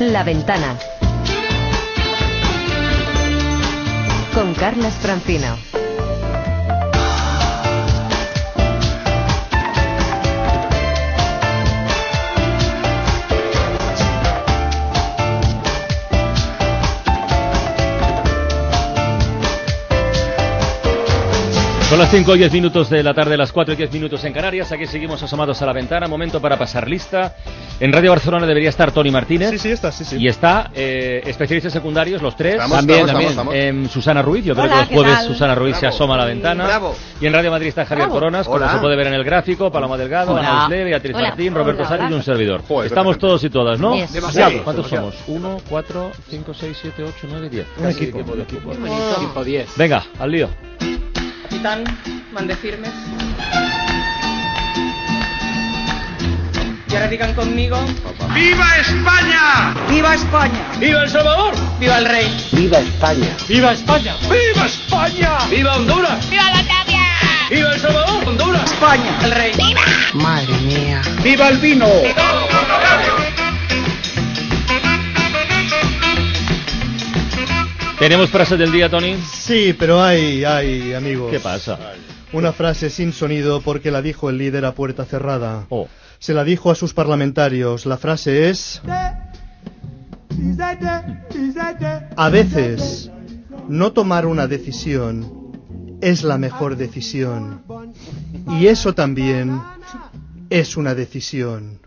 La Ventana. Con Carlas Francino. Son las 5 y 10 minutos de la tarde, las 4 y 10 minutos en Canarias. Aquí seguimos asomados a la ventana. Momento para pasar lista. En Radio Barcelona debería estar Tony Martínez. Sí, sí, está, sí, sí. Y está eh, especialistas secundarios, los tres. Estamos, también, estamos, también. estamos, Em, Susana Ruiz, yo creo Hola, que los ¿qué jueves tal? Susana Ruiz se Bravo. asoma a la ventana. Bravo. Y en Radio Madrid está Javier Bravo. Coronas, como Hola. se puede ver en el gráfico, Paloma Delgado, Hola. Ana Usle, Beatriz Hola. Martín, Roberto Sánchez y un servidor. Joder, Estamos perfecto. todos y todas, ¿no? Yes. Demasiado. ¿Cuántos demasiado. somos? 1, 4, 5, 6, 7, 8, 9, 10. Un equipo, de un equipo. Tipo 10. Venga, al lío. Capitán, mande firmes. Y ahora digan conmigo. ¡Viva España! ¡Viva España! ¡Viva El Salvador! ¡Viva el rey! ¡Viva España! ¡Viva Honduras! ¡Viva la ¡Viva El Salvador! ¡Honduras! ¡España! ¡El rey! ¡Viva el vino! ¿Tenemos frase del día, Tony? Sí, pero hay, hay, amigos. ¿Qué pasa? Una frase sin sonido porque la dijo el líder a puerta cerrada. Oh. Se la dijo a sus parlamentarios. La frase es... A veces, no tomar una decisión es la mejor decisión. Y eso también es una decisión.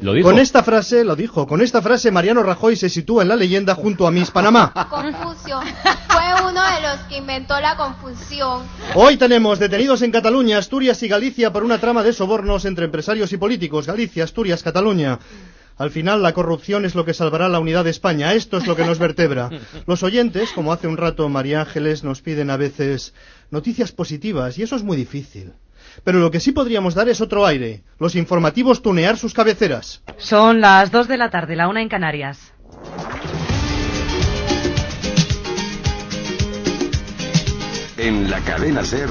Lo dijo. Con esta frase, lo dijo, con esta frase Mariano Rajoy se sitúa en la leyenda junto a Miss Panamá. Confucio. Fue uno de los que inventó la confusión. Hoy tenemos detenidos en Cataluña, Asturias y Galicia por una trama de sobornos entre empresarios y políticos. Galicia, Asturias, Cataluña. Al final la corrupción es lo que salvará la unidad de España. Esto es lo que nos vertebra. Los oyentes, como hace un rato María Ángeles, nos piden a veces noticias positivas y eso es muy difícil. Pero lo que sí podríamos dar es otro aire. Los informativos tunear sus cabeceras. Son las 2 de la tarde, la una en Canarias. En la cadena Ser.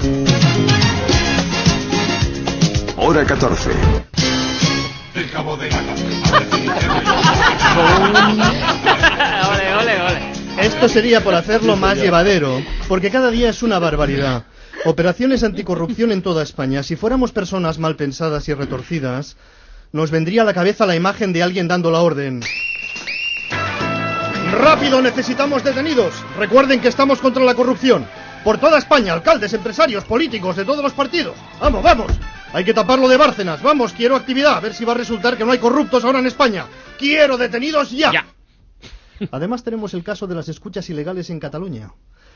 Hora 14. ¡Ole, ole, ole! Esto sería por hacerlo más llevadero, porque cada día es una barbaridad. Operaciones anticorrupción en toda España. Si fuéramos personas mal pensadas y retorcidas, nos vendría a la cabeza la imagen de alguien dando la orden. ¡Rápido! Necesitamos detenidos. Recuerden que estamos contra la corrupción. Por toda España, alcaldes, empresarios, políticos de todos los partidos. Vamos, vamos. Hay que taparlo de Bárcenas. Vamos, quiero actividad. A ver si va a resultar que no hay corruptos ahora en España. Quiero detenidos ya. Ya. Además tenemos el caso de las escuchas ilegales en Cataluña,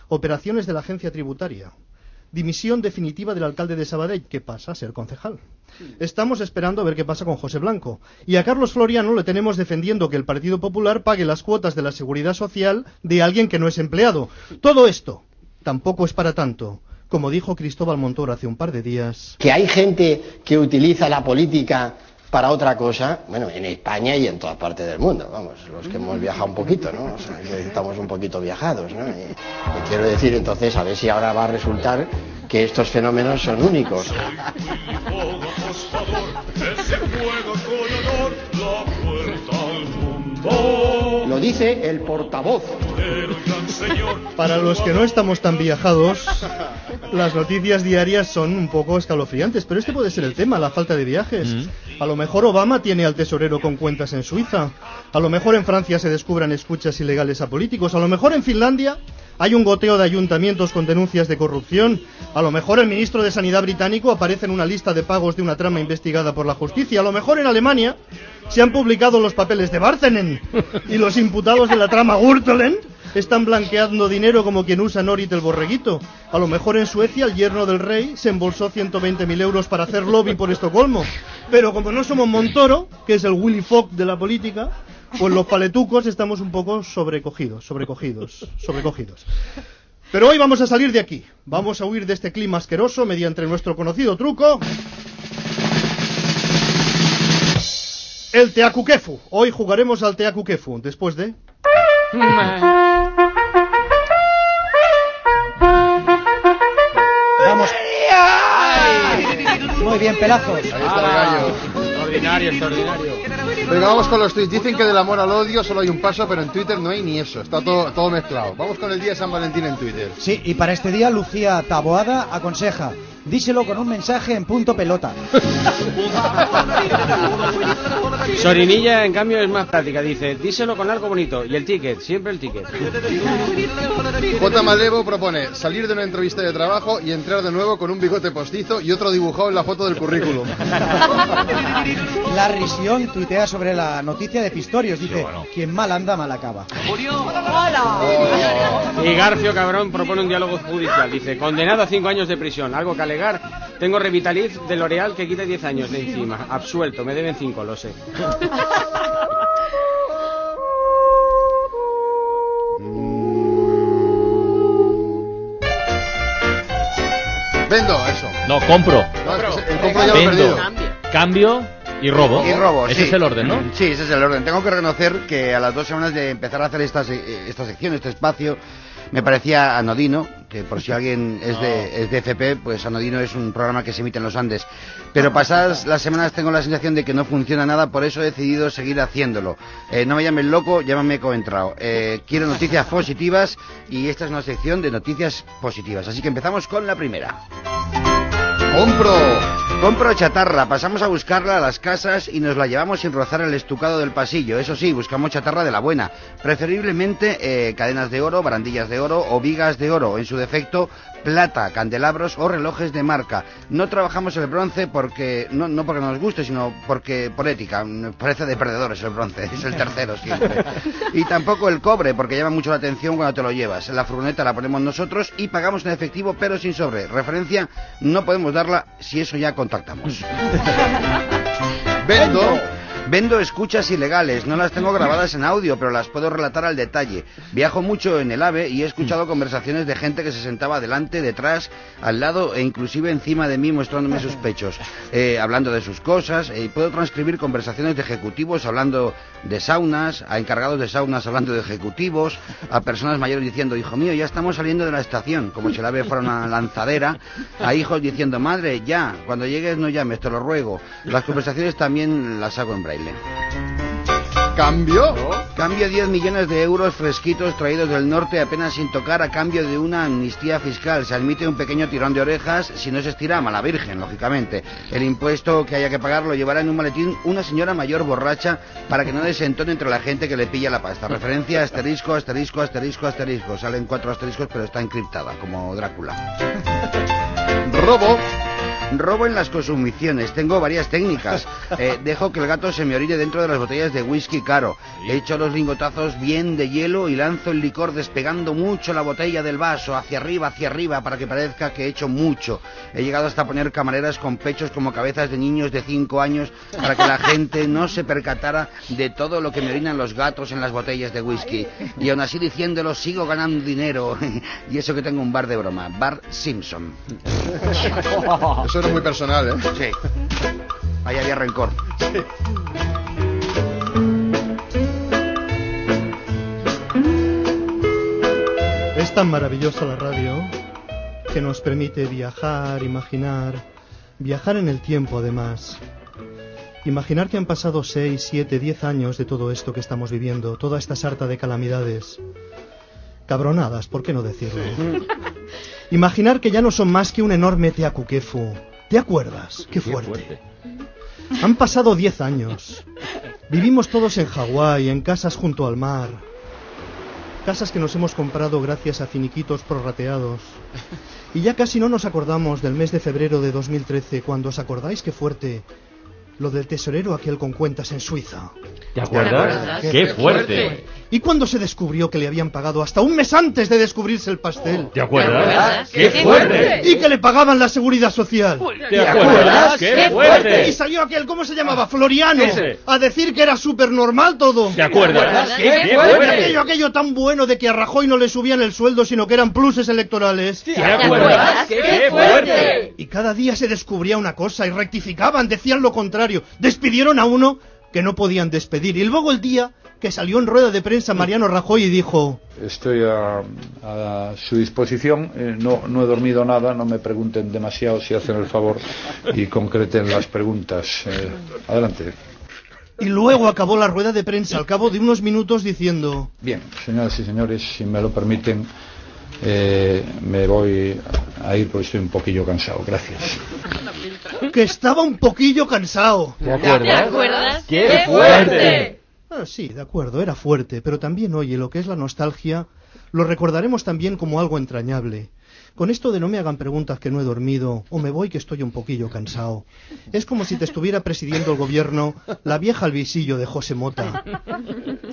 operaciones de la agencia tributaria, dimisión definitiva del alcalde de Sabadell, que pasa a ser concejal. Estamos esperando a ver qué pasa con José Blanco. Y a Carlos Floriano le tenemos defendiendo que el Partido Popular pague las cuotas de la seguridad social de alguien que no es empleado. Todo esto tampoco es para tanto. Como dijo Cristóbal Montoro hace un par de días. que hay gente que utiliza la política para otra cosa, bueno, en España y en todas partes del mundo, vamos, los que hemos viajado un poquito, ¿no? Estamos un poquito viajados, ¿no? Y quiero decir, entonces, a ver si ahora va a resultar que estos fenómenos son únicos. Dice el portavoz. Para los que no estamos tan viajados, las noticias diarias son un poco escalofriantes, pero este puede ser el tema, la falta de viajes. A lo mejor Obama tiene al tesorero con cuentas en Suiza. A lo mejor en Francia se descubran escuchas ilegales a políticos. A lo mejor en Finlandia hay un goteo de ayuntamientos con denuncias de corrupción. A lo mejor el ministro de Sanidad británico aparece en una lista de pagos de una trama investigada por la justicia. A lo mejor en Alemania se han publicado los papeles de Bárcenen y los imputados de la trama Gürtelen están blanqueando dinero como quien usa Norit el borreguito. A lo mejor en Suecia el yerno del rey se embolsó 120.000 euros para hacer lobby por Estocolmo. Pero como no somos Montoro, que es el Willy Fogg de la política, pues los paletucos estamos un poco sobrecogidos, sobrecogidos, sobrecogidos. Pero hoy vamos a salir de aquí. Vamos a huir de este clima asqueroso mediante nuestro conocido truco. El Teacuquefu. Hoy jugaremos al Teacuquefu. Después de... Vamos. Muy bien, pelazos. Extraordinario, extraordinario. Venga, vamos con los tweets. Dicen que del amor al odio solo hay un paso, pero en Twitter no hay ni eso. Está todo, todo mezclado. Vamos con el día de San Valentín en Twitter. Sí, y para este día Lucía Taboada aconseja, díselo con un mensaje en punto pelota. Sorinilla, en cambio, es más práctica. Dice, díselo con algo bonito. Y el ticket, siempre el ticket. J. Malevo propone salir de una entrevista de trabajo y entrar de nuevo con un bigote postizo y otro dibujado en la foto del currículum. La Risión tuitea sobre la noticia de Pistorius. Dice, quien mal anda, mal acaba. Y Garfio Cabrón propone un diálogo judicial. Dice, condenado a cinco años de prisión. Algo que alegar. Tengo Revitaliz de L'Oreal que quita 10 años de encima. Absuelto, me deben cinco, lo sé. Vendo, eso. No, compro. No, el compro ya lo he Vendo, perdido. cambio y robo. Y robo, Ese sí. es el orden, ¿no? Sí, ese es el orden. Tengo que reconocer que a las dos semanas de empezar a hacer esta, eh, esta sección, este espacio, me parecía anodino, que por si alguien es de, es de FP, pues anodino es un programa que se emite en los Andes. Pero pasadas las semanas tengo la sensación de que no funciona nada, por eso he decidido seguir haciéndolo. Eh, no me llames loco, llámame coentrao. Eh, quiero noticias positivas y esta es una sección de noticias positivas. Así que empezamos con la primera. ¡Compro! Compro chatarra, pasamos a buscarla a las casas y nos la llevamos sin rozar el estucado del pasillo. Eso sí, buscamos chatarra de la buena. Preferiblemente eh, cadenas de oro, barandillas de oro o vigas de oro. En su defecto, plata, candelabros o relojes de marca. No trabajamos el bronce porque no, no porque no nos guste, sino porque por ética. Nos parece de perdedores el bronce, es el tercero siempre. Y tampoco el cobre, porque llama mucho la atención cuando te lo llevas. La furgoneta la ponemos nosotros y pagamos en efectivo, pero sin sobre. Referencia, no podemos darla si eso ya contactamos. Vendo. Vendo escuchas ilegales, no las tengo grabadas en audio, pero las puedo relatar al detalle. Viajo mucho en el AVE y he escuchado conversaciones de gente que se sentaba delante, detrás, al lado e inclusive encima de mí mostrándome sus pechos, eh, hablando de sus cosas. eh, y puedo transcribir conversaciones de ejecutivos hablando de saunas, a encargados de saunas hablando de ejecutivos, a personas mayores diciendo, hijo mío, ya estamos saliendo de la estación, como si el AVE fuera una lanzadera, a hijos diciendo, madre, ya, cuando llegues no llames, te lo ruego. Las conversaciones también las hago en braille. ¿Cambio? Cambio 10 millones de euros fresquitos traídos del norte apenas sin tocar a cambio de una amnistía fiscal. Se admite un pequeño tirón de orejas si no se estira a mala virgen, lógicamente. El impuesto que haya que pagar lo llevará en un maletín una señora mayor borracha para que no desentone entre la gente que le pilla la pasta. Referencia asterisco, asterisco, asterisco, asterisco. Salen cuatro asteriscos pero está encriptada, como Drácula. Robo. Robo en las consumiciones. Tengo varias técnicas. Eh, dejo que el gato se me orille dentro de las botellas de whisky caro. Echo los lingotazos bien de hielo y lanzo el licor despegando mucho la botella del vaso hacia arriba, hacia arriba, para que parezca que he hecho mucho. He llegado hasta poner camareras con pechos como cabezas de niños de 5 años para que la gente no se percatara de todo lo que me orinan los gatos en las botellas de whisky. Y aún así diciéndolo sigo ganando dinero. y eso que tengo un bar de broma. Bar Simpson. Eso era muy personal, ¿eh? Sí. Ahí había rencor. Es tan maravillosa la radio que nos permite viajar, imaginar, viajar en el tiempo además. Imaginar que han pasado 6, 7, 10 años de todo esto que estamos viviendo, toda esta sarta de calamidades. Cabronadas, ¿por qué no decirlo? Imaginar que ya no son más que un enorme teacuquefu. ¿Te acuerdas? Qué fuerte. Han pasado 10 años. Vivimos todos en Hawái, en casas junto al mar. Casas que nos hemos comprado gracias a finiquitos prorrateados. Y ya casi no nos acordamos del mes de febrero de 2013, cuando os acordáis qué fuerte lo del tesorero aquel con cuentas en Suiza. ¿Te acuerdas? ¡Qué fuerte! ¿Y cuando se descubrió que le habían pagado hasta un mes antes de descubrirse el pastel? ¿Te acuerdas? ¡Qué fuerte! Y que le pagaban la seguridad social. ¿Te acuerdas? ¡Qué fuerte! Y salió aquel, ¿cómo se llamaba? Floriano. Ese. A decir que era súper normal todo. ¿Te acuerdas? ¿Qué ¡Qué fuerte! fuerte! Aquello, aquello tan bueno de que a Rajoy no le subían el sueldo, sino que eran pluses electorales. ¿Te acuerdas? ¡Qué fuerte! Y cada día se descubría una cosa y rectificaban, decían lo contrario. Despidieron a uno que no podían despedir. Y luego el día que salió en rueda de prensa Mariano Rajoy y dijo... Estoy a, a su disposición. Eh, no, no he dormido nada. No me pregunten demasiado si hacen el favor y concreten las preguntas. Eh, adelante. Y luego acabó la rueda de prensa al cabo de unos minutos diciendo... Bien, señoras y señores, si me lo permiten, eh, me voy a ir porque estoy un poquillo cansado. Gracias. Que estaba un poquillo cansado. ¿Te acuerdas? ¿Te acuerdas? ¡Qué ¡Qué fuerte! Ah, sí, de acuerdo, era fuerte, pero también, oye, lo que es la nostalgia, lo recordaremos también como algo entrañable. Con esto de no me hagan preguntas que no he dormido, o me voy que estoy un poquillo cansado. Es como si te estuviera presidiendo el gobierno la vieja al visillo de José Mota.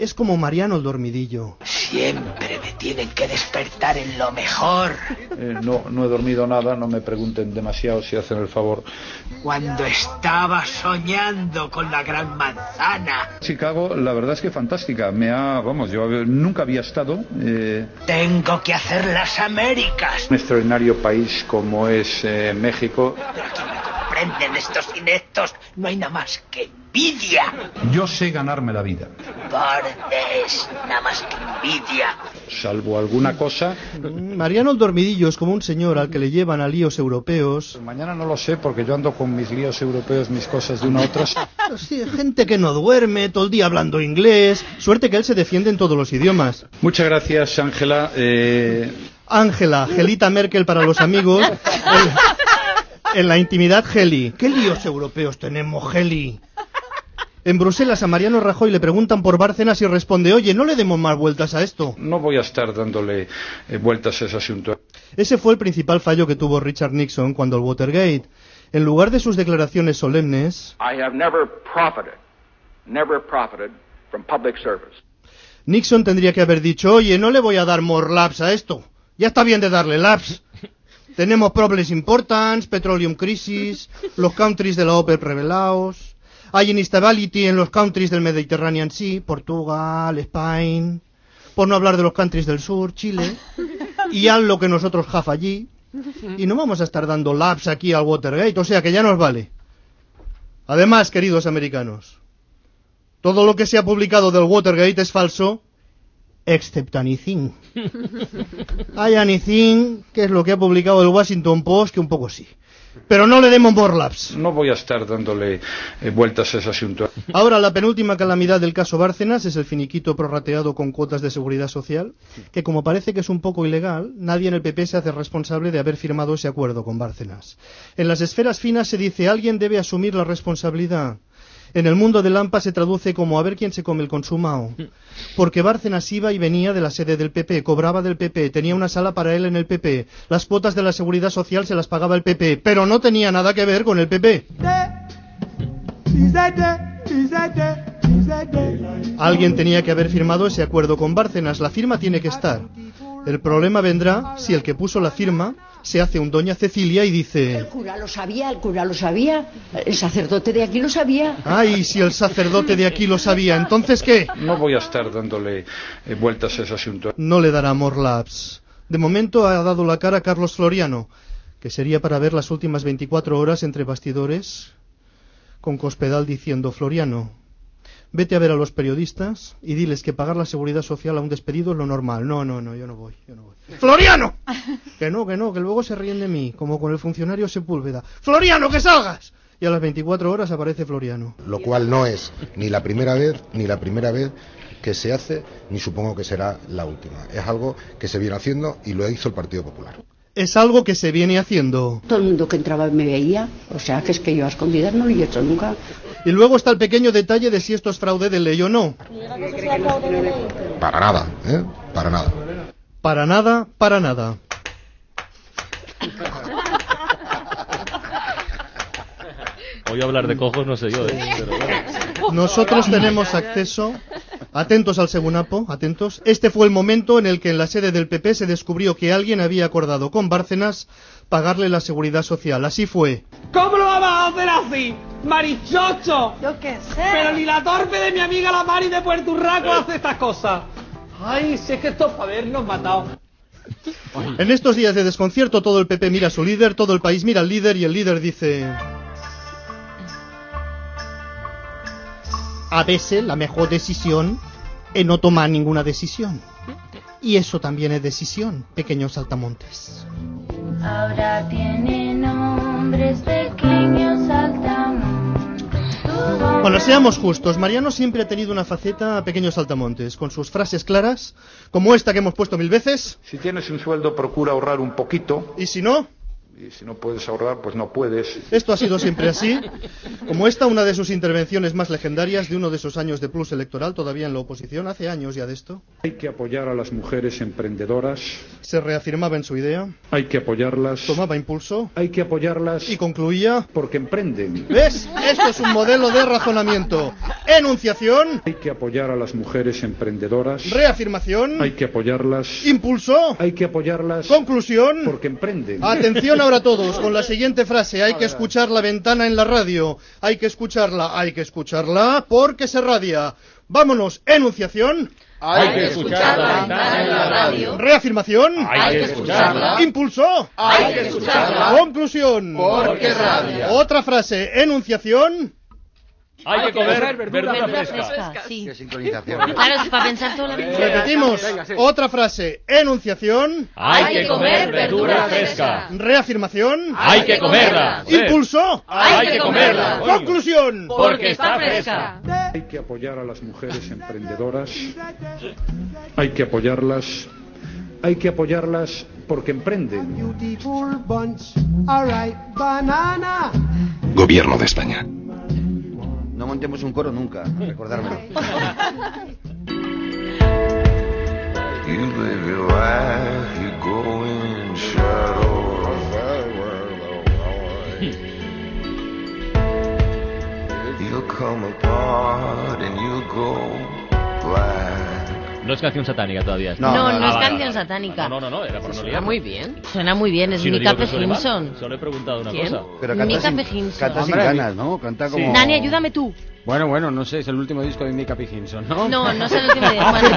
Es como Mariano el dormidillo. Siempre me tienen que despertar en lo mejor. Eh, no, no he dormido nada, no me pregunten demasiado si hacen el favor. Cuando estaba soñando con la gran manzana. Chicago, la verdad es que fantástica. Me ha, vamos, yo nunca había estado. eh, Tengo que hacer las Américas. Extraordinario país como es eh, México. Prenden estos ineptos. No hay nada más que envidia. Yo sé ganarme la vida. Bordes, nada más que envidia. Salvo alguna cosa. Mm, Mariano el dormidillo es como un señor al que le llevan a líos europeos. Mañana no lo sé porque yo ando con mis líos europeos, mis cosas de una a otra. Sí, gente que no duerme, todo el día hablando inglés. Suerte que él se defiende en todos los idiomas. Muchas gracias, Ángela. Eh, Ángela, Gelita Merkel para los amigos. En, en la intimidad, Geli. ¿Qué líos europeos tenemos, Geli? En Bruselas a Mariano Rajoy le preguntan por Bárcenas y responde, oye, no le demos más vueltas a esto. no voy a estar dándole eh, vueltas a ese asunto. Ese fue el principal fallo que tuvo Richard Nixon cuando el Watergate. En lugar de sus declaraciones solemnes, I have never profited, never profited from public service. Nixon tendría que haber dicho, oye, no le voy a dar more laps a esto. Ya está bien de darle laps. Tenemos problemas importantes, petroleum crisis, los countries de la OPEP revelados, hay instability en los countries del Mediterranean Sea, Portugal, Spain, por no hablar de los countries del sur, Chile, y al lo que nosotros have allí. Y no vamos a estar dando laps aquí al Watergate, o sea que ya nos vale. Además, queridos americanos, todo lo que se ha publicado del Watergate es falso, excepto anything. Hay anything, que es lo que ha publicado el Washington Post, que un poco sí. Pero no le demos more laps. No voy a estar dándole eh, vueltas a ese asunto. Ahora, la penúltima calamidad del caso Bárcenas es el finiquito prorrateado con cuotas de seguridad social, que como parece que es un poco ilegal, nadie en el PP se hace responsable de haber firmado ese acuerdo con Bárcenas. En las esferas finas se dice alguien debe asumir la responsabilidad. En el mundo del AMPA se traduce como a ver quién se come el consumao. Porque Bárcenas iba y venía de la sede del PP, cobraba del PP, tenía una sala para él en el PP, las cuotas de la seguridad social se las pagaba el PP, pero no tenía nada que ver con el PP. Alguien tenía que haber firmado ese acuerdo con Bárcenas, la firma tiene que estar. El problema vendrá si el que puso la firma se hace un doña Cecilia y dice... El cura lo sabía, el cura lo sabía, el sacerdote de aquí lo sabía. Ay, si el sacerdote de aquí lo sabía, ¿entonces qué? No voy a estar dándole eh, vueltas a ese asunto. No le dará more laps. De momento ha dado la cara Carlos Floriano, que sería para ver las últimas 24 horas entre bastidores, con Cospedal diciendo, Floriano, vete a ver a los periodistas y diles que pagar la seguridad social a un despedido es lo normal. No, no, no, yo no voy, yo no voy. ¡Floriano! Que no, que no, que luego se ríen de mí, como con el funcionario Sepúlveda. ¡Floriano, que salgas! Y a las 24 horas aparece Floriano. Lo cual no es ni la primera vez, ni la primera vez que se hace, ni supongo que será la última. Es algo que se viene haciendo y lo hizo el Partido Popular. Es algo que se viene haciendo. Todo el mundo que entraba me veía, o sea que es que yo a escondidas no lo he hecho nunca. Y luego está el pequeño detalle de si esto es fraude de ley o no. Para nada, ¿eh? Para nada. Para nada, para nada. Hoy hablar de cojos no sé yo, ¿eh? Pero bueno. Nosotros tenemos acceso. Atentos al Segunapo, atentos. Este fue el momento en el que en la sede del PP se descubrió que alguien había acordado con Bárcenas pagarle la seguridad social. Así fue. ¿Cómo lo vamos a hacer así? ¡Marichocho! Yo qué sé. Pero ni la torpe de mi amiga la Mari de Puerto Urraco hace estas cosas. Ay, si es que esto es para habernos matado. En estos días de desconcierto todo el PP mira a su líder, todo el país mira al líder y el líder dice... A veces la mejor decisión es no tomar ninguna decisión. Y eso también es decisión, pequeños saltamontes. Ahora tiene nombres pequeños saltamontes. Bueno, seamos justos. Mariano siempre ha tenido una faceta a pequeños saltamontes, con sus frases claras, como esta que hemos puesto mil veces. Si tienes un sueldo, procura ahorrar un poquito. Y si no, Y si no puedes ahorrar, pues no puedes. esto ha sido siempre así. Como esta, una de sus intervenciones más legendarias de uno de esos años de plus electoral, todavía en la oposición, hace años ya de esto. Hay que apoyar a las mujeres emprendedoras. Se reafirmaba en su idea, Hay que apoyarlas. tomaba impulso Hay que apoyarlas y concluía. porque emprenden. ¿Ves? Esto es un modelo de razonamiento. Enunciación, Hay que apoyar a las mujeres emprendedoras. reafirmación, Hay que apoyarlas. impulso, Hay que apoyarlas conclusión. porque emprenden. Atención ahora todos con la siguiente frase. Hay que escuchar la ventana en la radio. Hay que escucharla, hay que escucharla porque se radia. Vámonos, enunciación. Hay que escuchar la ventana en la radio. Reafirmación. Hay que escucharla. Impulso. Hay que escucharla. Conclusión. Porque radia. Otra frase. Enunciación. Hay que comer verdura, Verdura fresca. fresca, sí. Qué sincronización. Claro, es para pensar toda la vida. Repetimos. venga, sí. Otra frase. Enunciación. Hay que comer verdura fresca. Reafirmación. Hay que comerla. Impulso. Hay que comerla. Conclusión. Porque está fresca. Hay que apoyar a las mujeres emprendedoras. Hay que apoyarlas. Hay que apoyarlas porque emprenden. Gobierno de España. No montemos un coro nunca, recordármelo. You live your life, you go in shadow. You'll come apart and you'll go black. No es canción satánica todavía. esto. No, no, Ah, es canción vale. satánica. No, no, no, era por no muy bien. Suena muy bien, es Si no Mika Pejinson. Solo he preguntado una ¿Quién? cosa. Pero canta Mika sin, canta sin ganas, ¿no? Canta como... Nani, ayúdame tú. Bueno, bueno, no sé, es el último disco de Mika Pickinson, ¿no? No, no es el último día. Bueno,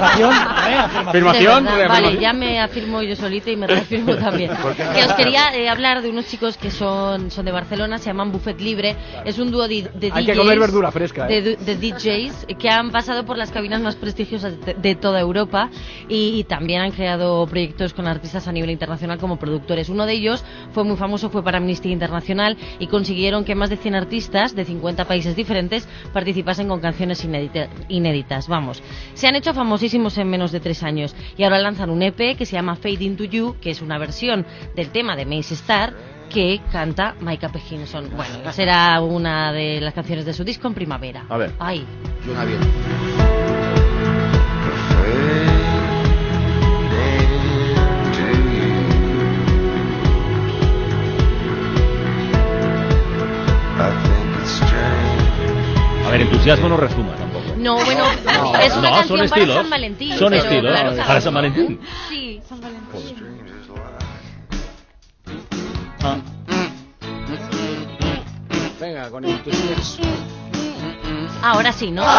Afirmación, de Afirmación. Vale, ya me afirmo yo solita y me reafirmo también. Que os quería eh, hablar de unos chicos que son, son de Barcelona, se llaman Buffet Libre. Es un dúo de, de Hay DJs. que comer verdura fresca, de, ¿eh? du- de DJs que han pasado por las cabinas más prestigiosas de, de toda Europa y, y también han creado proyectos con artistas a nivel internacional como productores. Uno de ellos fue muy famoso, fue para Amnistía Internacional y consiguieron que más de 100 artistas de 50 países diferentes participasen con canciones inédita- inéditas. Vamos, se han hecho famosísimos en menos de tres años y ahora lanzan un EP que se llama Fade Into You, que es una versión del tema de Mace Star que canta Micah Pejinson. Bueno, será una de las canciones de su disco en primavera. A ver. Ay, Suena bien. Entusiasmo no resuma tampoco. No, bueno, No, es una no, canción son para estilos. San Valentín. Son pero estilos, claro, claro. para San Valentín. Sí, San Valentín. Ah. Venga, con entusiasmo. Ahora sí, ¿no? Porque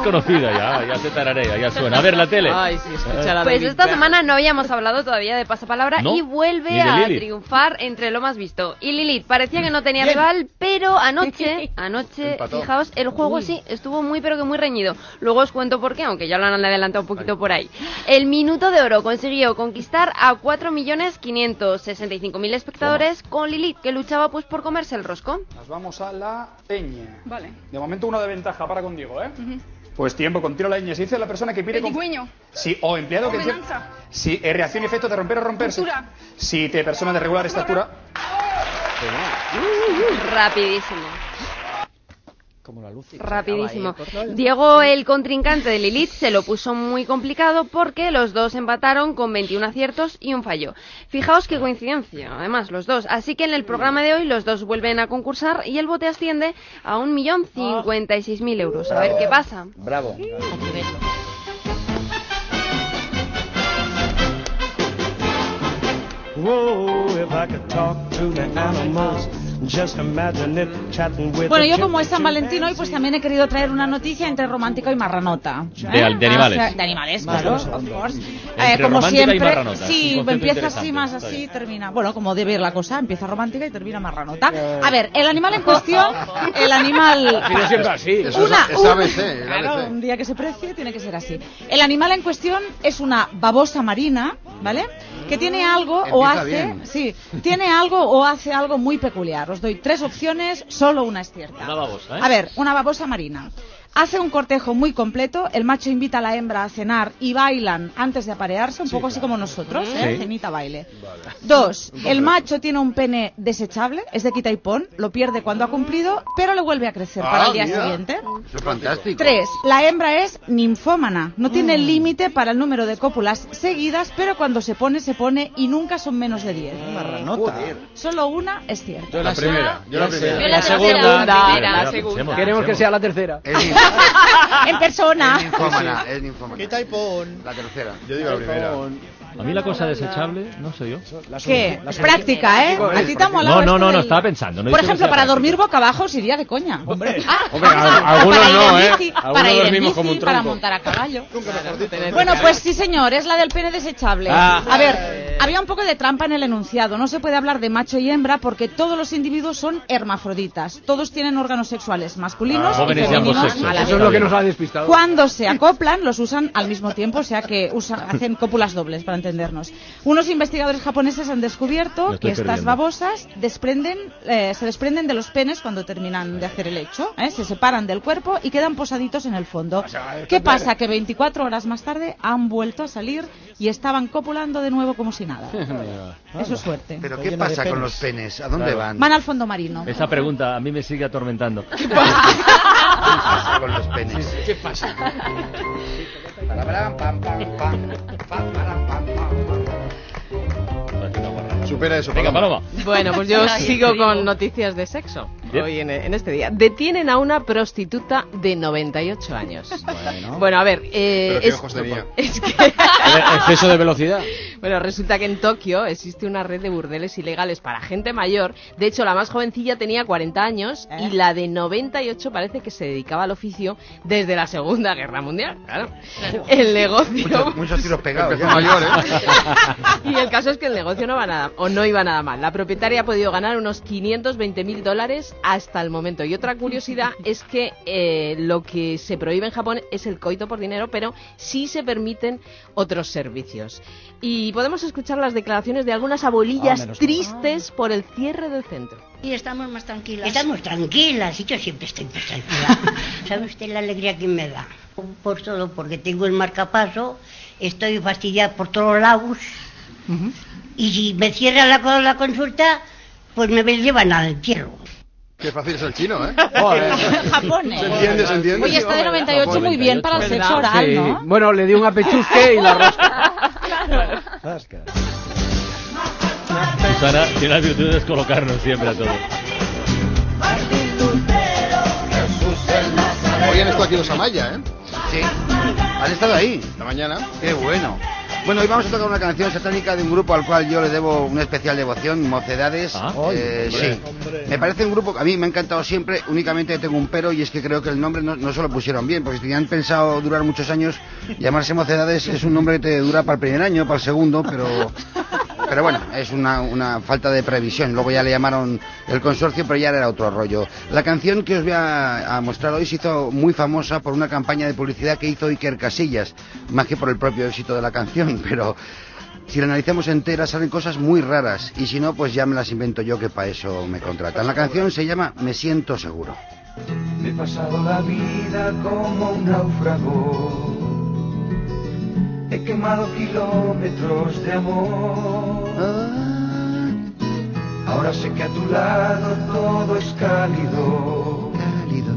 conocida ya, ya te tararea, ya suena. A ver, la tele. Ay, sí, escucha la Pues esta semana no habíamos hablado todavía de pasapalabra ¿No? y vuelve a triunfar entre lo más visto. Y Lilith parecía que no tenía Bien. rival, pero anoche, anoche, Empató. fijaos, el juego sí estuvo muy pero que muy reñido. Luego os cuento por qué, aunque ya lo han adelantado un poquito por ahí. El minuto de oro consiguió conquistar a 4.565.000 espectadores con Lilith, que luchaba pues por comerse el rosco. Nos vamos a la ñ. Vale. De momento una de ventaja para contigo, ¿eh? Pues tiempo, con tiro a la ñ. Se dice la persona que pide... con- Pedigüeño. Sí, o empleado que. Ordenanza. Sí, eh, reacción y efecto de romper o romperse. Cultura. Sí, te persona de regular estatura. Rapidísimo. Como la luz. Rapidísimo. Diego, el contrincante de Lilith, se lo puso muy complicado porque los dos empataron con 21 aciertos y un fallo. Fijaos qué coincidencia, además, los dos. Así que en el programa de hoy los dos vuelven a concursar y el bote asciende a 1.056.000 euros. A ver qué pasa. Bravo. Bueno, yo como es San Valentín hoy, pues también he querido traer una noticia entre romántica y marranota. De al- de animales. O sea, de animales, claro, of course. Entre Eh, como y siempre, marranota, un sí, empieza así más así, bien. termina. Bueno, como debe ir la cosa, empieza romántica y termina marranota. A ver, el animal en cuestión, el animal... Sido siempre así. Eso es- Una, un- claro, un día que se precie tiene que ser así. El animal en cuestión es una babosa marina, ¿vale? que tiene algo o hace, sí, tiene algo o hace algo muy peculiar. Os doy tres opciones, solo una es cierta. Una babosa, ¿eh? A ver, una babosa marina. Hace un cortejo muy completo, el macho invita a la hembra a cenar y bailan antes de aparearse, un poco así como nosotros, ¿eh? Sí. cenita baile. Dos, el macho tiene un pene desechable, es de quita y pon, lo pierde cuando ha cumplido, pero le vuelve a crecer para el día mira. siguiente. Eso es fantástico. Tres, la hembra es ninfómana, no tiene Mm. límite para el número de cópulas seguidas, pero cuando se pone, se pone y nunca son menos de 10. Solo una es cierta. Yo la primera, yo la primera. La segunda, primera, la segunda. segunda. Queremos que sea la tercera. en persona. Es ninfómana, es ninfómana. Quita y pon. La tercera. Yo digo la primera. A mí la cosa desechable, no sé yo. ¿Qué? Práctica, ¿eh? A ti te ha molado No, no, no, no, estaba pensando. no Por ejemplo, para dormir boca abajo os iría de coña. Hombre, Hombre, al- algunos para ir no, en ¿eh? bici, Algunos para ir en dormimos como un bici, para montar a caballo. Bueno, pues sí, señor, es la del pene desechable. Ah. A ver, había un poco de trampa en el enunciado. No se puede hablar de macho y hembra porque todos los individuos son hermafroditas. Todos tienen órganos sexuales masculinos y de ambos femeninos sexos. a la Eso es lo que nos ha despistado. Cuando se acoplan, los usan al mismo tiempo, o sea que usan, hacen cópulas dobles, para entendernos. Unos investigadores japoneses han descubierto que estas babosas desprenden, eh, se desprenden de los penes cuando terminan de hacer el hecho, ¿eh? se separan del cuerpo y quedan posaditos en el fondo. ¿Qué pasa? Que 24 horas más tarde han vuelto a salir y estaban copulando de nuevo como si nada. Eso es suerte. Pero ¿qué pasa con los penes? ¿A dónde Claro. van? Van al fondo marino. Esa pregunta a mí me sigue atormentando. ¿Qué pasa con los penes? ¿Qué pasa? Supera eso. Venga, Paloma. Bueno, pues yo sigo con noticias de sexo Bien. hoy en, en este día. Detienen a una prostituta de 98 años. Bueno, a ver, eh, Pero qué es, ojos tenía. es que Exceso de velocidad. Bueno, resulta que en Tokio existe una red de burdeles ilegales para gente mayor. De hecho, la más jovencilla tenía 40 años y la de 98 parece que se dedicaba al oficio desde la Segunda Guerra Mundial. Claro. El negocio Muchos, muchos tiros pegados. Ya. mayor, ¿eh? y el caso es que el negocio no va nada, o no iba nada mal. La propietaria ha podido ganar unos 520 mil dólares hasta el momento. Y otra curiosidad es que eh, lo que se prohíbe en Japón es el coito por dinero, pero sí se permiten otros servicios. Y podemos escuchar las declaraciones de algunas abuelillas Ah, tristes por el cierre del centro. Y estamos más tranquilas. Estamos tranquilas y yo siempre estoy más tranquila. ¿Sabe usted la alegría que me da? Por todo, porque tengo el marcapaso, estoy fastidiada por todos lados. Y si me cierra la, la consulta, pues me llevan al entierro. Qué fácil es el chino, ¿eh? Japón. Se entiende, se entiende. Oye, está de 98 muy bien para el sexo oral, Sí. ¿no? Bueno, le di un apechusque y la rosca. Susana tiene la virtud de descolocarnos siempre a todos. Hoy han estado aquí los Amaya, ¿eh? Sí. ¿Has estado ahí? Esta mañana. Qué bueno. Bueno, hoy vamos a tocar una canción satánica de un grupo al cual yo le debo una especial devoción, Mocedades. Ah. Eh, Hombre. sí. Me parece un grupo que a mí me ha encantado siempre, únicamente tengo un pero y es que creo que el nombre no, no se lo pusieron bien, porque si tenían pensado durar muchos años, llamarse Mocedades es un nombre que te dura para el primer año, para el segundo, pero... Pero bueno, es una, una falta de previsión. Luego ya le llamaron el consorcio, pero ya era otro rollo. La canción que os voy a, a mostrar hoy se hizo muy famosa por una campaña de publicidad que hizo Iker Casillas, más que por el propio éxito de la canción, pero si la analizamos entera salen cosas muy raras y si no, pues ya me las invento yo que para eso me contratan. La canción se llama Me siento seguro. Me he pasado la vida como un náufrago. He quemado kilómetros de amor. Ahora sé que a tu lado todo es cálido. Cálido.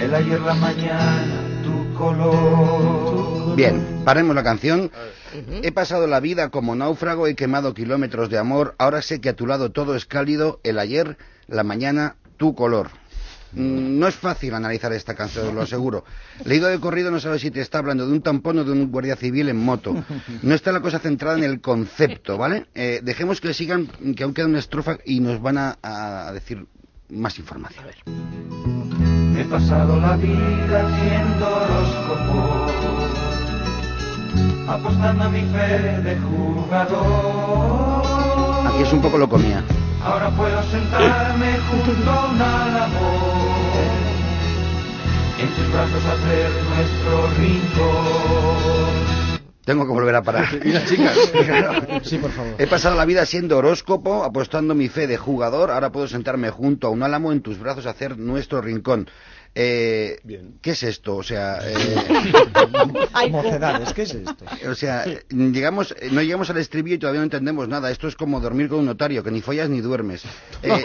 El ayer, la mañana, tu color. Bien, paremos la canción. He pasado la vida como náufrago, he quemado kilómetros de amor, ahora sé que a tu lado todo es cálido, el ayer, la mañana, tu color. Mm, No es fácil analizar esta canción, os lo aseguro. Leído de corrido no sabes si te está hablando de un tampón o de un guardia civil en moto. No está la cosa centrada en el concepto, ¿vale? Eh, dejemos que sigan, que aún queda una estrofa y nos van a, a decir más información. He pasado la vida haciendo horóscopos, apostando a mi fe de jugador. Aquí es un poco lo comía. Ahora puedo sentarme junto a un álamo, en tus brazos hacer nuestro rincón. Tengo que volver a parar. ¿Y las chicas? Sí, por favor. He pasado la vida siendo horóscopo, apostando mi fe de jugador. Ahora puedo sentarme junto a un álamo en tus brazos a hacer nuestro rincón. Eh, ¿Qué es esto? O sea, eh, Mocedades, ¿qué es esto? o sea, llegamos, eh, no llegamos al estribillo y todavía no entendemos nada. Esto es como dormir con un notario, que ni follas ni duermes. Eh,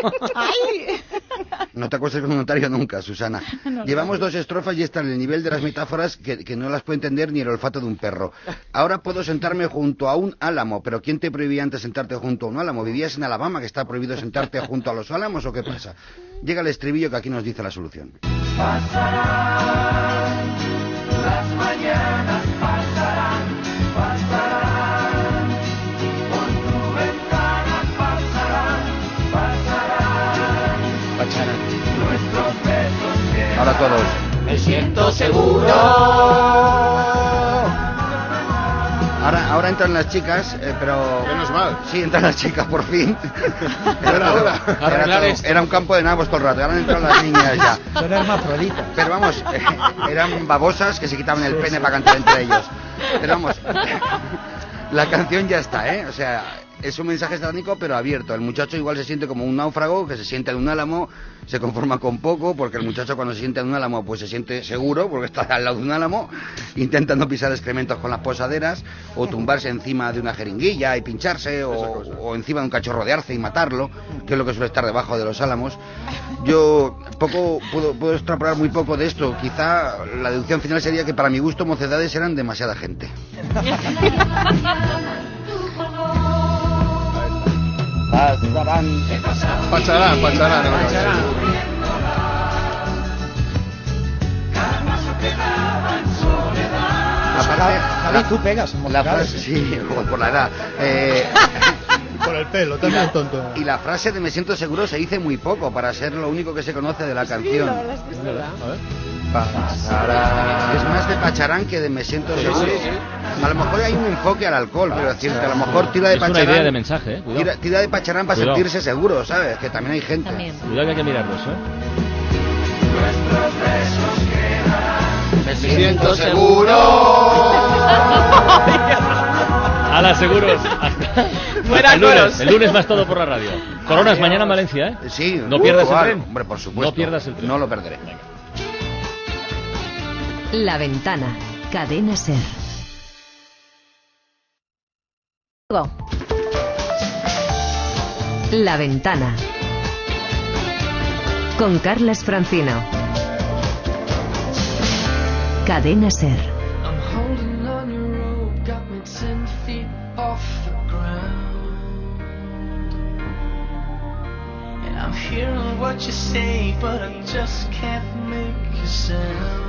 no te acuestes con un notario nunca, Susana. No, Llevamos dos estrofas y están en el nivel de las metáforas que, que no las puede entender ni el olfato de un perro. Ahora puedo sentarme junto a un álamo, pero ¿quién te prohibía antes sentarte junto a un álamo? ¿Vivías en Alabama que está prohibido sentarte junto a los álamos o qué pasa? Llega el estribillo que aquí nos dice la solución. Pasarán, las Ahora todos. me siento seguro. Ahora, ahora entran las chicas, eh, pero... Menos mal. Sí, entran las chicas por fin. Era todo- un campo de nabos todo el rato, ahora han entrado las niñas ya. Son hermafroditas. Pero vamos, eh, eran babosas que se quitaban el pene para cantar entre ellos. Pero vamos, la canción ya está, ¿eh? O sea, es un mensaje satánico pero abierto. El muchacho igual se siente como un náufrago que se siente en un álamo, se conforma con poco, porque el muchacho cuando se siente en un álamo pues se siente seguro porque está al lado de un álamo, intenta no pisar excrementos con las posaderas o tumbarse encima de una jeringuilla y pincharse o, o encima de un cachorro de arce y matarlo, que es lo que suele estar debajo de los álamos. Yo poco puedo, puedo extrapolar muy poco de esto. Quizá la deducción final sería que para mi gusto mocedades eran demasiada gente. Pasarán. Pacharán, pacharán. no me Pacharán. Aparte, tú pegas la frase, sí, por la edad. Eh, Por el pelo, también tonto. y la frase de me siento seguro se dice muy poco para ser lo único que se conoce de la canción. Pasarán. Es más de pacharán que de me siento seguro. A lo mejor hay un enfoque al alcohol, quiero decirte. A lo mejor tira de Es una pacharán. idea de mensaje, ¿eh? Tira, tira de pacharán para Cuidado. sentirse seguro, ¿sabes? Que también hay gente. Cuidado que hay que mirarlo eso, ¿eh? Me siento seguro. Ala, seguros. Fuera el, lunes. el lunes más todo por la radio. Coronas mañana en Valencia, ¿eh? Sí. No pierdas el tren. Hombre, por supuesto. No pierdas el tren. No lo perderé. La ventana. Cadena Ser. La ventana. Con Carlas Francino. Cadena Ser. I'm hearing what you say, but I just can't make a sound.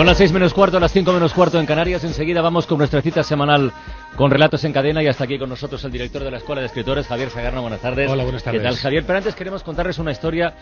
Son las 6 menos cuarto, las 5 menos cuarto en Canarias. Enseguida vamos con nuestra cita semanal con relatos en cadena y hasta aquí con nosotros el director de la Escuela de Escritores, Javier Sagarna. Buenas tardes. Hola, buenas tardes. ¿Qué tal, Javier? Pero antes queremos contarles una historia.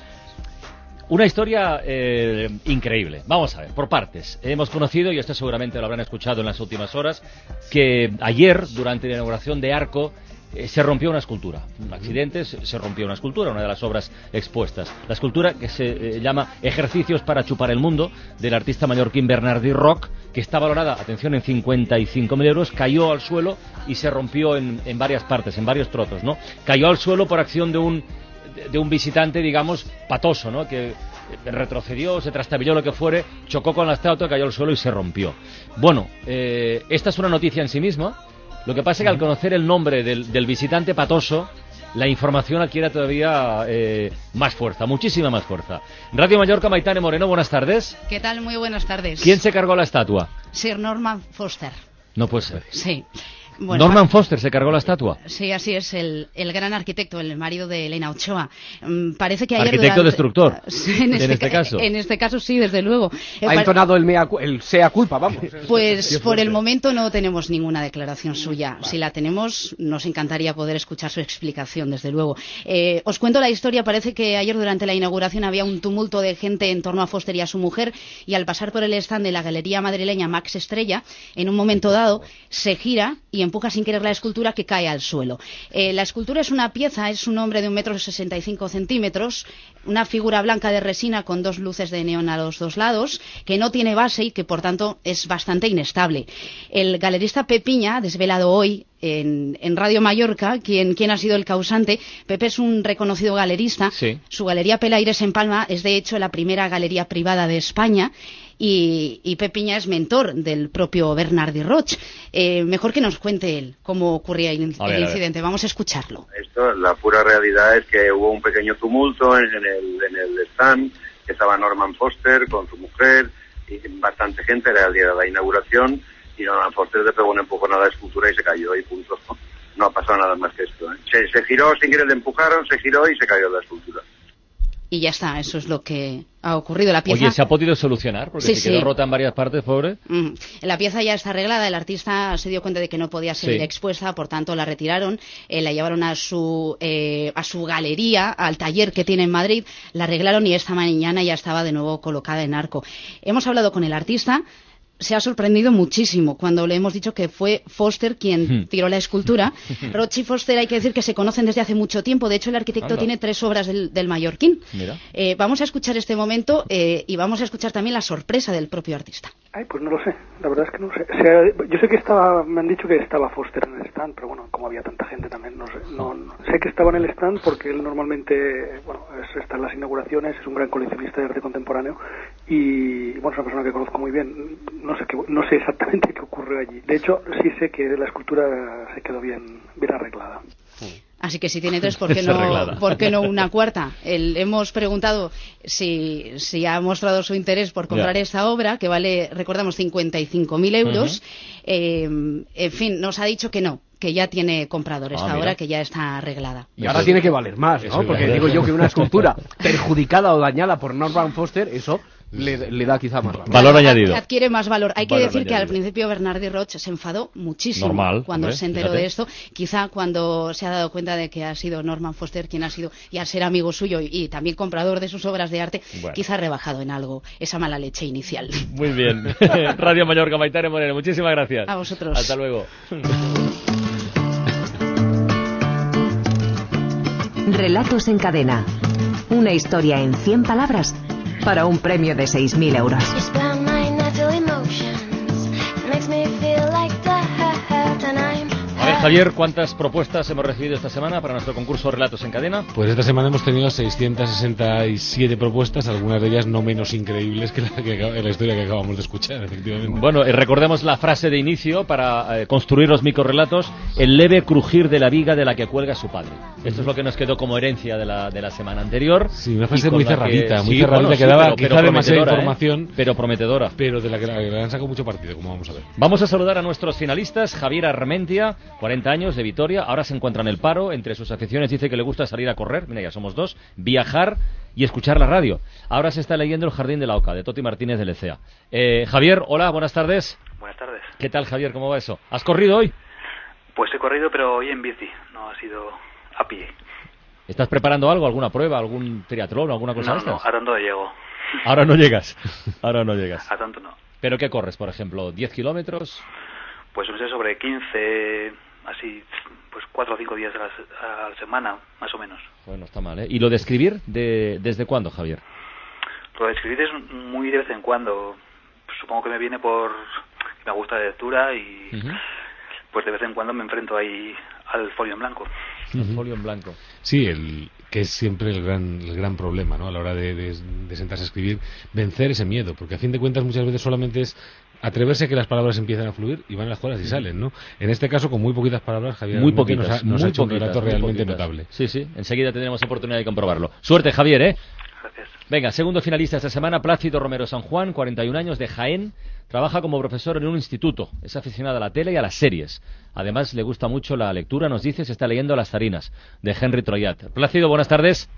Una historia eh, increíble. Vamos a ver, por partes. Hemos conocido, y esto seguramente lo habrán escuchado en las últimas horas, que ayer, durante la inauguración de Arco, eh, se rompió una escultura. Un accidente, se, rompió una escultura, una de las obras expuestas. La escultura que se eh, llama Ejercicios para chupar el mundo, del artista mallorquín Bernardi Rock, que está valorada, atención, en 55.000 euros, cayó al suelo y se rompió en, en varias partes, en varios trozos, ¿no? Cayó al suelo por acción de un, de, un visitante, digamos, patoso, ¿no? Que retrocedió, se trastabilló lo que fuere, chocó con la estatua, cayó al suelo y se rompió. Bueno, eh, esta es una noticia en sí misma. Lo que pasa es que al conocer el nombre del, del visitante patoso, la información adquiere todavía eh, más fuerza, muchísima más fuerza. Radio Mallorca, Maitane Moreno, buenas tardes. ¿Qué tal? Muy buenas tardes. ¿Quién se cargó la estatua? Sir Norman Foster. No puede ser. Sí. Bueno, Norman Foster se cargó la estatua. Sí, así es, el, el gran arquitecto, el marido de Elena Ochoa. Mm, Parece que ayer Arquitecto durante- destructor. Sí, en, en este, este ca- caso. En este caso sí, desde luego. Eh, Ha pa- entonado el, mea cu- el sea culpa, vamos. Pues por el momento no tenemos ninguna declaración suya. Si la tenemos, nos encantaría poder escuchar su explicación, desde luego. Eh, os cuento la historia. Parece que ayer durante la inauguración había un tumulto de gente en torno a Foster y a su mujer y al pasar por el stand de la galería madrileña Max Estrella, en un momento dado se gira y empuja sin querer la escultura que cae al suelo. Eh, la escultura es una pieza, es un hombre de un metro sesenta y cinco centímetros, una figura blanca de resina con dos luces de neón a los dos lados, que no tiene base y que por tanto es bastante inestable. El galerista Pepiña ha desvelado hoy en, en Radio Mallorca quién, quién ha sido el causante. Pepe es un reconocido galerista. Sí. Su galería Pelaires en Palma es de hecho la primera galería privada de España. Y, y Pepiña es mentor del propio Bernardi Roch. Eh, mejor que nos cuente él cómo ocurría el, A ver, el a ver. incidente. Vamos a escucharlo. Esto, la pura realidad es que hubo un pequeño tumulto en, en el, en el stand, que estaba Norman Foster con su mujer y bastante gente, era el día de la inauguración, y Norman Foster le pegó un empujón a la escultura y se cayó y punto. No ha pasado nada más que esto. ¿eh? Se, se giró, sin querer le empujaron, se giró y se cayó la escultura. Y ya está, eso es lo que ha ocurrido. La pieza Oye, ¿se ha podido solucionar? Porque Sí, se quedó sí. rota en varias partes, pobre. Mm. La pieza ya está arreglada, el artista se dio cuenta de que no podía seguir Sí. expuesta, por tanto la retiraron, eh, la llevaron a su, eh, a su galería, al taller que tiene en Madrid, la arreglaron y esta mañana ya estaba de nuevo colocada en arco. Hemos hablado con el artista. Se ha sorprendido muchísimo cuando le hemos dicho que fue Foster quien Hmm. tiró la escultura. Roche y Foster hay que decir que se conocen desde hace mucho tiempo. De hecho, el arquitecto Anda. tiene tres obras del, del mallorquín. Mira. Eh, vamos a escuchar este momento eh, y vamos a escuchar también la sorpresa del propio artista. Ay, pues no lo sé, la verdad es que no sé. O sea, yo sé que estaba, me han dicho que estaba Foster en el stand, pero bueno, como había tanta gente también, no sé. No, no- Sé que estaba en el stand porque él normalmente, bueno, es- está en las inauguraciones, es un gran coleccionista de arte contemporáneo y, bueno, es una persona que conozco muy bien. No sé, qué, no sé exactamente qué ocurrió allí. De hecho, sí sé que la escultura se quedó bien, bien arreglada. Así que si tiene tres, ¿por qué no. ¿por qué no una cuarta? El- hemos preguntado si, si ha mostrado su interés por comprar esta obra, que vale, recordamos, 55.000 euros. Eh, en fin, nos ha dicho que no, que ya tiene comprador Ah, esta mira. obra, que ya está arreglada. Y ahora tiene que valer más, ¿no? Porque digo yo que una escultura perjudicada o dañada por Norman Foster, eso le, le da quizá más valor. Valor añadido. Adquiere más valor. Hay que Valor decir que al principio Bernardi Roch se enfadó muchísimo Normal, cuando hombre, se enteró fíjate. de esto. Quizá cuando se ha dado cuenta de que ha sido Norman Foster quien ha sido, y al ser amigo suyo y, y también comprador de sus obras de arte, Bueno. quizá ha rebajado en algo esa mala leche inicial. Muy bien. Radio Mallorca, Maitare Moreno, muchísimas gracias. A vosotros. Hasta luego. Relatos en cadena. Una historia en 100 palabras para un premio de 6.000 euros. Javier, ¿cuántas propuestas hemos recibido esta semana para nuestro concurso Relatos en Cadena? Pues esta semana hemos tenido 667 propuestas, algunas de ellas no menos increíbles que la, que la historia que acabamos de escuchar, efectivamente. Bueno, eh, recordemos la frase de inicio para eh, construir los microrelatos, el leve crujir de la viga de la que cuelga su padre. Esto es lo que nos quedó como herencia de la, de la semana anterior. Sí, una frase muy la que- cerradita, muy sí, cerradita, bueno, que sí, daba pero- quizá pero demasiada ¿eh? información. Pero prometedora. Pero de la que la- le han sacado mucho partido, como vamos a ver. Vamos a saludar a nuestros finalistas. Javier Armentia, 40 años, de Vitoria. Ahora se encuentra en el paro. Entre sus aficiones dice que le gusta salir a correr. Mira, ya somos dos. Viajar y escuchar la radio. Ahora se está leyendo El Jardín de la Oca, de Toti Martínez de Lecea. Eh, Javier, hola, buenas tardes. Buenas tardes. ¿Qué tal, Javier? ¿Cómo va eso? ¿Has corrido hoy? Pues he corrido, pero hoy en bici, no ha sido a pie. ¿Estás preparando algo? ¿Alguna prueba? ¿Algún triatlón? ¿Alguna cosa no, de estas? no, a tanto no llego. Ahora no llegas. Ahora no llegas. A tanto no. ¿Pero qué corres, por ejemplo? ¿10 kilómetros? Pues no sé, sobre 15, así, pues 4 o 5 días a la, se- a la semana, más o menos. Bueno, está mal, ¿eh? ¿Y lo de escribir? De, ¿Desde cuándo, Javier? Lo de escribir es muy de vez en cuando. Supongo que me viene por que me gusta la lectura y pues de vez en cuando me enfrento ahí al folio en blanco. El folio en blanco. Sí, el, que es siempre el gran, el gran problema, ¿no? A la hora de, de- de sentarse a escribir, vencer ese miedo, porque a fin de cuentas muchas veces solamente es atreverse a que las palabras empiecen a fluir y van las cosas y salen, ¿no? En este caso, con muy poquitas palabras, Javier Muy poquitas. nos ha, nos ha muy hecho un relato realmente notable. Sí, sí. Enseguida tendremos oportunidad de comprobarlo. Suerte, Javier, ¿eh? Gracias. Venga, segundo finalista esta semana, Plácido Romero San Juan, 41 años, de Jaén. Trabaja como profesor en un instituto. Es aficionado a la tele y a las series. Además, le gusta mucho la lectura, nos dice, se está leyendo Las Zarinas, de Henry Troyat. Plácido, buenas tardes.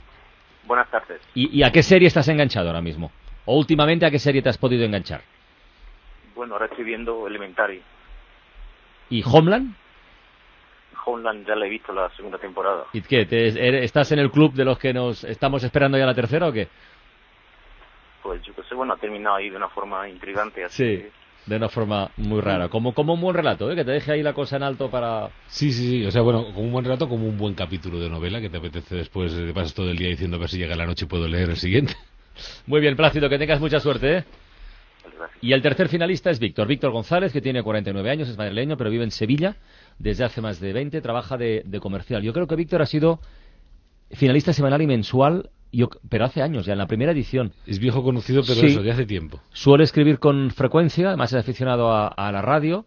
Buenas tardes. ¿Y, y a qué serie estás enganchado ahora mismo? ¿O últimamente a qué serie te has podido enganchar? Bueno, ahora estoy viendo Elementary. ¿Y Homeland? Homeland ya la he visto la segunda temporada. ¿Y qué? te- ¿Estás en el club de los que nos estamos esperando ya la tercera o qué? Pues yo que sé, bueno, ha terminado ahí de una forma intrigante. Así Sí, de una forma muy rara. Como, como un buen relato, ¿eh? que te deje ahí la cosa en alto para... Sí, sí, sí. O sea, bueno, como un buen rato, como un buen capítulo de novela que te apetece después, eh, pasas todo el día diciendo a ver si llega la noche y puedo leer el siguiente. Muy bien, Plácido, que tengas mucha suerte. ¿eh? Y el tercer finalista es Víctor. Víctor González, que tiene 49 años, es madrileño, pero vive en Sevilla desde hace más de 20, trabaja de, de comercial. Yo creo que Víctor ha sido finalista semanal y mensual, yo, pero hace años, ya en la primera edición. Es viejo conocido, pero Sí. eso, de hace tiempo. Suele escribir con frecuencia, además es aficionado a, a la radio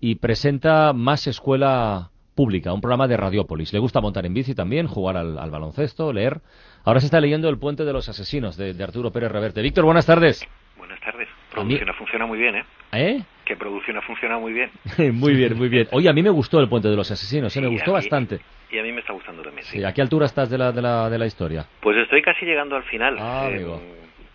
y presenta Más Escuela Pública, un programa de Radiópolis. Le gusta montar en bici también, jugar al, al baloncesto, leer. Ahora se está leyendo El Puente de los Asesinos de, de Arturo Pérez Reverte. Víctor, buenas tardes. Buenas tardes. Producción funciona muy bien, ¿eh? ¿Eh? Que producción funciona muy bien. muy bien, muy bien. Oye, a mí me gustó El Puente de los Asesinos, ¿eh? me gustó mí- bastante. Y a mí me está gustando también, sí. Sí, ¿A qué altura estás de la, de la, de la historia? Pues estoy casi llegando al final. Ah, Eh, amigo.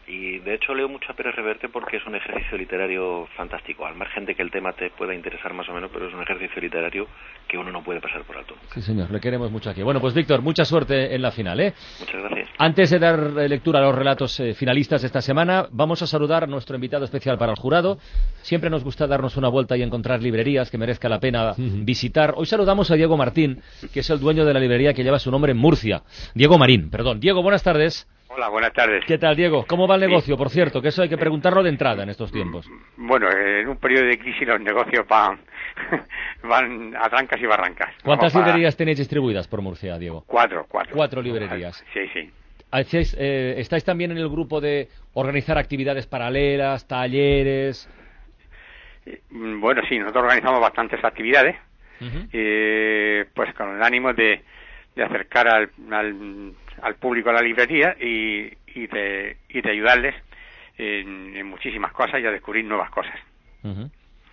Y de hecho leo mucho a Pérez Reverte porque es un ejercicio literario fantástico. Al margen de que el tema te pueda interesar más o menos, pero es un ejercicio literario que uno no puede pasar por alto. Sí, señor, le queremos mucho aquí. Bueno, pues Víctor, mucha suerte en la final, ¿eh? Muchas gracias. Antes de dar eh, lectura a los relatos eh, finalistas de esta semana, vamos a saludar a nuestro invitado especial para el jurado. Siempre nos gusta darnos una vuelta y encontrar librerías que merezca la pena visitar. Hoy saludamos a Diego Martín, que es el dueño de la librería que lleva su nombre en Murcia. Diego Marín, perdón. Diego, buenas tardes. Hola, buenas tardes. ¿Qué tal, Diego? ¿Cómo va el negocio? Por cierto, que eso hay que preguntarlo de entrada en estos tiempos. Bueno, en un periodo de crisis los negocios van, van a trancas y barrancas. ¿Cuántas Vamos para- librerías tenéis distribuidas por Murcia, Diego? Cuatro, cuatro. Cuatro librerías. Sí, sí. Eh, ¿Estáis también en el grupo de organizar actividades paralelas, talleres? Mm, Bueno, sí, nosotros organizamos bastantes actividades, eh, pues con el ánimo de, de acercar al, al, al público a la librería y, y, de, y de ayudarles en, en muchísimas cosas y a descubrir nuevas cosas.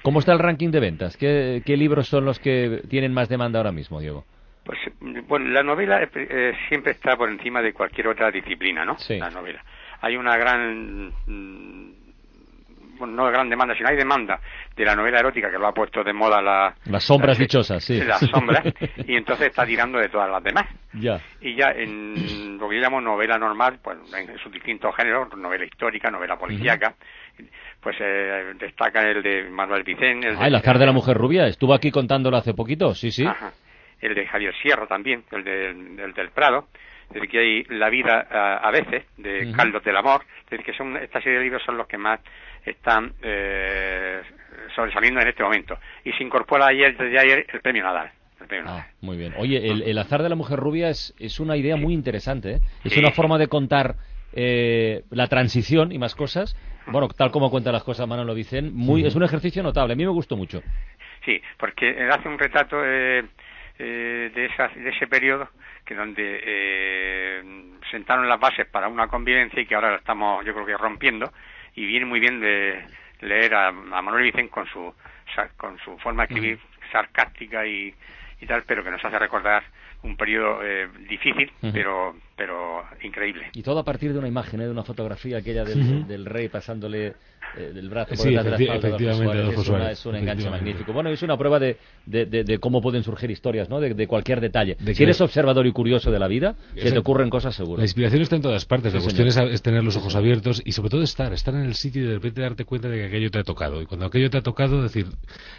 ¿Cómo está el ranking de ventas? ¿Qué, qué libros son los que tienen más demanda ahora mismo, Diego? Pues bueno, la novela eh, siempre está por encima de cualquier otra disciplina, ¿no? Sí. La novela. Hay una gran, bueno, no gran demanda, sino hay demanda de la novela erótica que lo ha puesto de moda la, Las sombras la- dichosas, sí. Las sombras, y entonces está tirando de todas las demás. Ya. Y ya en lo que yo llamo novela normal, pues en sus distintos géneros, novela histórica, novela policíaca, pues eh, destaca el de Manuel Vicente, el Ah, el de, azar de la mujer rubia. Estuvo aquí contándolo hace poquito, sí, sí. Ajá. el de Javier Sierra también, el, de- el del Prado, es decir, que hay La vida a, a veces, de. Carlos del Amor, es decir, que son, esta serie de libros son los que más están eh, sobresaliendo en este momento. Y se incorpora ayer, desde ayer, el premio Nadal. El premio Nadal. Ah, muy bien. Oye, el, el azar de la mujer rubia es, es una idea muy interesante. ¿eh? Es Sí. una forma de contar eh, la transición y más cosas. Bueno, tal como cuenta las cosas Manolo Vicen, muy, es un ejercicio notable. A mí me gustó mucho. Sí, porque hace un retrato eh, eh, de, esa- de ese periodo que donde eh, sentaron las bases para una convivencia y que ahora la estamos, yo creo que rompiendo y viene muy bien de leer a, a Manuel Vicente con su con su forma de escribir sarcástica y, y tal, pero que nos hace recordar un periodo eh, difícil, pero pero increíble. Y todo a partir de una imagen, ¿eh? de una fotografía aquella del, del rey pasándole eh, del brazo por Sí, detrás de la espalda efectivamente, Es, una- es un enganche magnífico. Bueno, es una prueba de, de, de- de cómo pueden surgir historias, ¿no? De, de cualquier detalle. De si que- eres observador y curioso de la vida, se te ocurren cosas seguro. La inspiración está en todas partes. La cuestión es, tener los ojos abiertos y sobre todo estar, estar en el sitio y de repente darte cuenta de que aquello te ha tocado. Y cuando aquello te ha tocado, decir,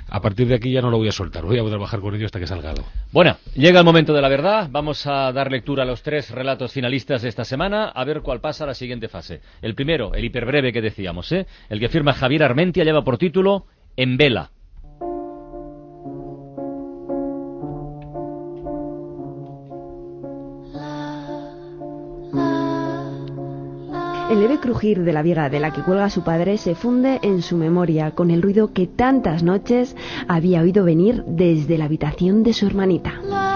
a partir de aquí ya no lo voy a soltar, voy a trabajar con ello hasta que salga algo. Bueno, llega el momento de la verdad. Vamos a dar lectura a los tres relatos finalistas de esta semana, a ver cuál pasa a la siguiente fase. El primero, el hiperbreve que decíamos, ¿eh? El que firma Javier Armentia lleva por título En vela. El leve crujir de la viga de la que cuelga su padre se funde en su memoria con el ruido que tantas noches había oído venir desde la habitación de su hermanita.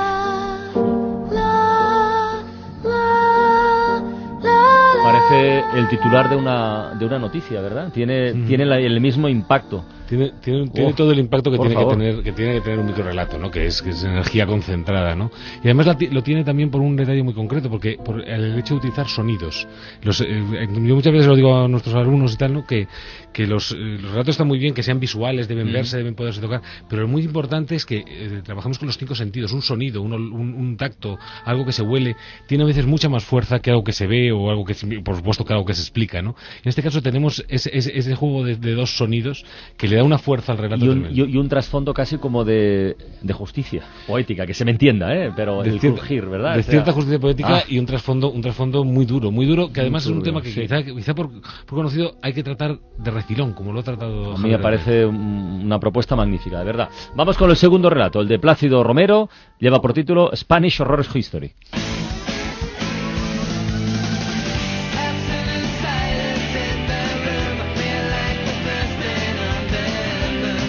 Parece el titular de una, de una noticia, ¿verdad? Tiene, tiene la- el mismo impacto. Tiene, tiene, tiene todo el impacto que por tiene que, favor. tener, que tiene que tener un microrelato, ¿no? que, es, que es energía concentrada. ¿no? Y además la lo tiene también por un detalle muy concreto, porque por el hecho de utilizar sonidos. Los, eh, yo muchas veces lo digo a nuestros alumnos y tal, ¿no? que, que los, eh, los relatos están muy bien, que sean visuales, deben Mm. verse, deben poderse tocar, pero lo muy importante es que eh, trabajamos con los cinco sentidos. Un sonido, un, un, un tacto, algo que se huele, tiene a veces mucha más fuerza que algo que se ve o algo que, se- por supuesto, que algo que se explica. ¿no? En este caso tenemos ese, ese, ese juego de, de dos sonidos que le da una fuerza al relato Y un, y- y un trasfondo casi como de, de justicia poética, que se me entienda, ¿eh? Pero de el cierta- crujir, ¿verdad? de O sea, cierta justicia poética ah, y un trasfondo un trasfondo muy duro muy duro que además es un tema que sí. quizá, quizá por, por conocido hay que tratar de refilón como lo ha tratado A mí me parece un- una propuesta magnífica, de verdad. Vamos con el segundo relato, el de Plácido Romero, lleva por título Spanish Horror History.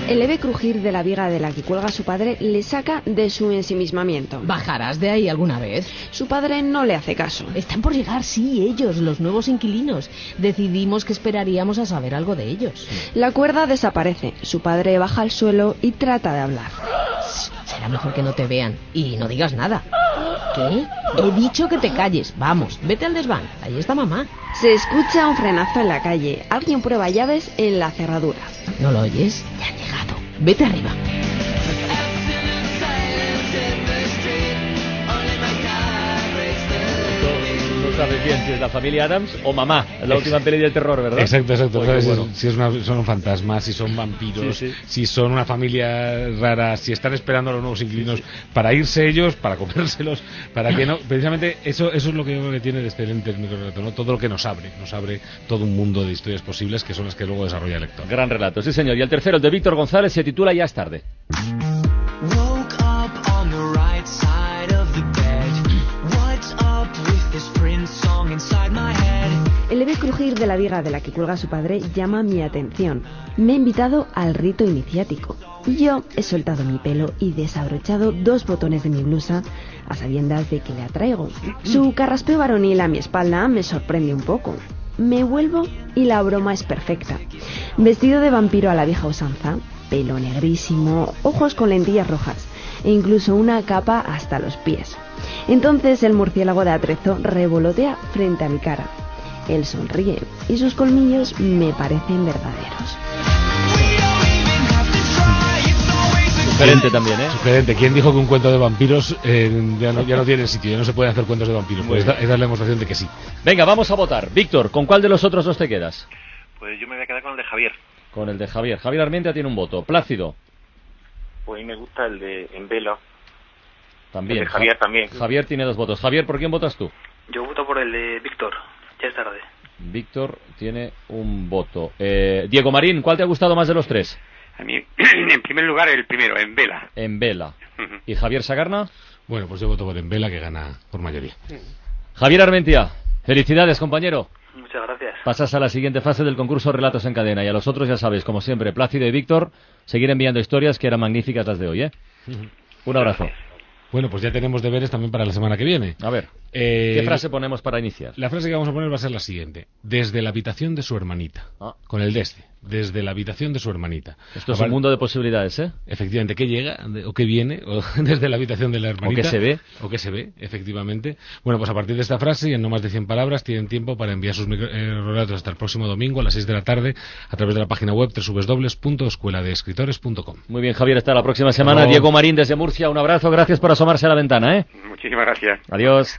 El leve crujir de la viga de la que cuelga su padre le saca de su ensimismamiento. ¿Bajarás de ahí alguna vez? Su padre no le hace caso. Están por llegar, sí, ellos, los nuevos inquilinos. Decidimos que esperaríamos a saber algo de ellos. La cuerda desaparece. Su padre baja al suelo y trata de hablar. Será mejor que no te vean. Y no digas nada. ¿Qué? He dicho que te calles. Vamos, vete al desván. Ahí está mamá. Se escucha un frenazo en la calle. Alguien prueba llaves en la cerradura. ¿No lo oyes? Ya llegado. Vete arriba. Sabes bien si es la familia Adams o mamá, es la última peli del terror, ¿verdad? Exacto, exacto. Pues bueno. Si es una- son fantasmas, si son vampiros, Sí, sí. si son una familia rara, si están esperando a los nuevos inquilinos para irse ellos, para comérselos, para que no. Precisamente eso, eso es lo que yo creo que tiene de excelente el microrelato, ¿no? Todo lo que nos abre, nos abre todo un mundo de historias posibles que son las que luego desarrolla el lector. Gran relato, sí señor. Y el tercero, el de Víctor González, se titula Ya es tarde. De la viga de la que cuelga su padre llama mi atención. Me ha invitado al rito iniciático. Yo he soltado mi pelo y desabrochado dos botones de mi blusa a sabiendas de que le atraigo. Su carraspeo varonil a mi espalda me sorprende un poco. Me vuelvo y la broma es perfecta. Vestido de vampiro a la vieja usanza, pelo negrísimo, ojos con lentillas rojas e incluso una capa hasta los pies. Entonces el murciélago de atrezo revolotea frente a mi cara. Él sonríe y sus colmillos me parecen verdaderos. Sugerente también, ¿eh? Sugerente. ¿Quién dijo que un cuento de vampiros eh, ya, no, ya no tiene sitio? Ya no se pueden hacer cuentos de vampiros. Pues esta, esta es la demostración de que sí. Venga, vamos a votar. Víctor, ¿con cuál de los otros dos te quedas? Pues yo me voy a quedar con el de Javier. Con el de Javier. Javier Armenta tiene un voto. Plácido, Pues a mí me gusta el de En Vela. también. El de Javier Ja- también. Javier tiene dos votos. Javier, ¿por quién votas tú? Yo voto por el de Víctor. Ya es tarde. Víctor tiene un voto. Eh, Diego Marín, ¿cuál te ha gustado más de los tres? A mí, en primer lugar, el primero, en vela. En Vela. ¿Y Javier Sagarna? Bueno, pues yo voto por Embela, que gana por mayoría. Javier Armentia, felicidades, compañero. Muchas gracias. Pasas a la siguiente fase del concurso Relatos en Cadena. Y a los otros, ya sabéis, como siempre, Plácido y Víctor, seguir enviando historias que eran magníficas las de hoy, ¿eh? Un abrazo. Bueno, pues ya tenemos deberes también para la semana que viene. A ver, Eh, ¿qué frase ponemos para iniciar? La frase que vamos a poner va a ser la siguiente. Desde la habitación de su hermanita. Ah. Con el desde. Desde la habitación de su hermanita. Esto es un mundo de posibilidades, ¿eh? Efectivamente, ¿qué llega? ¿O qué viene? O desde la habitación de la hermanita. qué se ve. O qué se ve, efectivamente. Bueno, pues a partir de esta frase y en no más de 100 palabras tienen tiempo para enviar sus micro- eh, relatos hasta el próximo domingo a las 6 de la tarde a través de la página web www.escueladeescritores.com. Muy bien, Javier, hasta la próxima semana. Diego Marín desde Murcia, un abrazo. Gracias por asomarse a la ventana, ¿eh? Muchísimas gracias. Adiós.